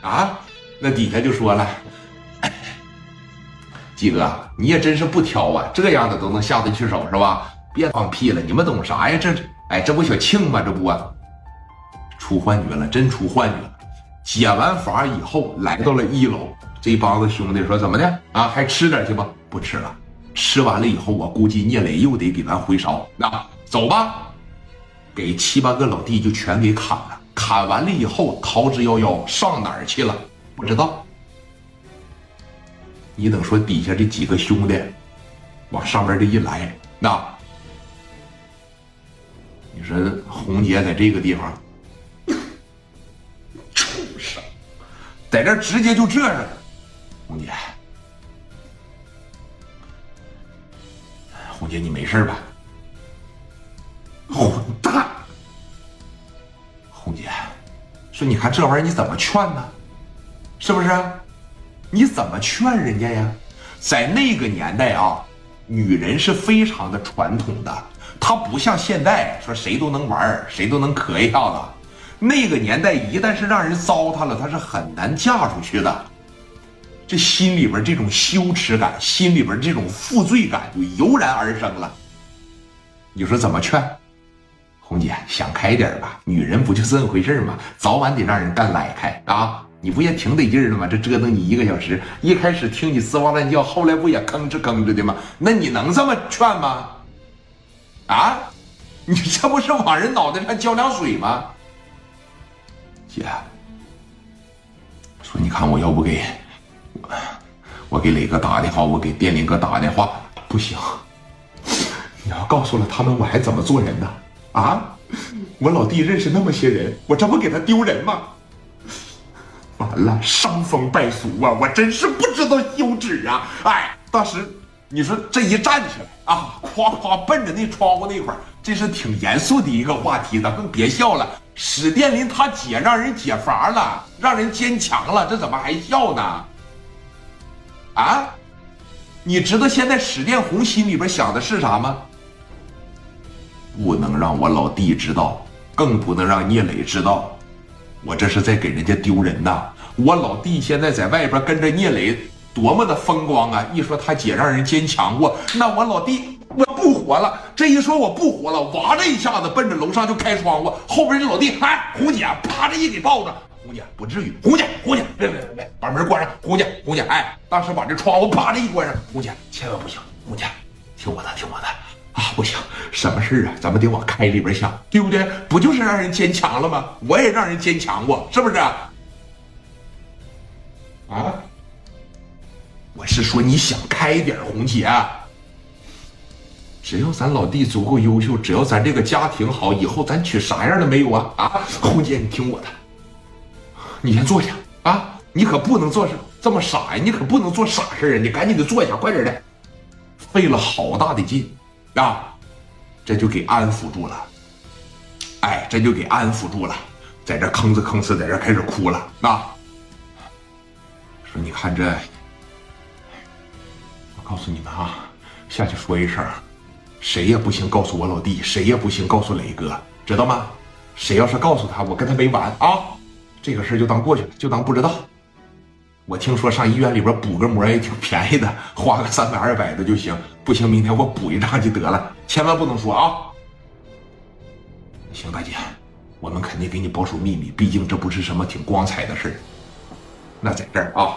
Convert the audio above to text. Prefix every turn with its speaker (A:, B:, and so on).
A: 啊，那底下就说了，鸡哥，你也真是不挑啊，这样的都能下得去手是吧？别放屁了，你们懂啥呀？这，哎，这不小庆吗？这不，出幻觉了，真出幻觉了。解完法以后，来到了一楼，这帮子兄弟说怎么的啊？还吃点去吧？不吃了，吃完了以后，我估计聂磊又得给咱回烧。那走吧，给七八个老弟就全给砍了。砍完了以后，逃之夭夭，上哪儿去了？不知道。你等说底下这几个兄弟往上边这一来，那你说红姐在这个地方，畜生，在这直接就这样了。红姐，红姐，你没事吧？混蛋！说你看这玩意儿你怎么劝呢？是不是？你怎么劝人家呀？在那个年代啊，女人是非常的传统的，她不像现在说谁都能玩谁都能可一下子。那个年代一旦是让人糟蹋了，她是很难嫁出去的。这心里边这种羞耻感，心里边这种负罪感就油然而生了。你说怎么劝？红姐想开点吧，女人不就这么回事吗？早晚得让人干来开啊！你不也挺得劲儿的吗？这折腾你一个小时，一开始听你吱哇乱叫，后来不也吭哧吭哧的吗？那你能这么劝吗？啊，你这不是往人脑袋上浇凉水吗？姐，说你看我要不给，我给磊哥打电话，我给电林哥打电话，不行，你要告诉了他们，我还怎么做人呢？啊，我老弟认识那么些人，我这不给他丢人吗？完了，伤风败俗啊！我真是不知道羞耻啊！哎，当时你说这一站起来啊，夸夸奔着那窗户那块儿，这是挺严肃的一个话题，咱们别笑了。史殿林他姐让人解乏了，让人坚强了，这怎么还笑呢？啊，你知道现在史殿红心里边想的是啥吗？不能让我老弟知道，更不能让聂磊知道。我这是在给人家丢人呐！我老弟现在在外边跟着聂磊，多么的风光啊！一说他姐让人坚强过，那我老弟我不活了。这一说我不活了，哇的一下子奔着楼上就开窗户，后边这老弟，哎，红姐啪着一给抱着，红姐不至于，红姐红姐别别别，把门关上，红姐红姐，哎，当时把这窗户啪着一关上，红姐千万不行，红姐听我的听我的。啊，不行，什么事啊？咱们得往开里边想，对不对？不就是让人坚强了吗？我也让人坚强过，是不是？啊，我是说你想开点，红姐。只要咱老弟足够优秀，只要咱这个家庭好，以后咱娶啥样的没有啊？啊，红姐，你听我的，你先坐下啊！你可不能做这么傻呀！你可不能做傻事啊！你赶紧的坐下，快点的，费了好大的劲。啊，这就给安抚住了，哎，这就给安抚住了，在这吭哧吭哧，在这开始哭了。啊，说你看这，我告诉你们啊，下去说一声，谁也不行告诉我老弟，谁也不行告诉磊哥，知道吗？谁要是告诉他，我跟他没完啊！这个事就当过去了，就当不知道。我听说上医院里边补个膜也挺便宜的，花个三百二百的就行。不行，明天我补一张就得了，千万不能说啊！行，大姐，我们肯定给你保守秘密，毕竟这不是什么挺光彩的事那在这儿啊。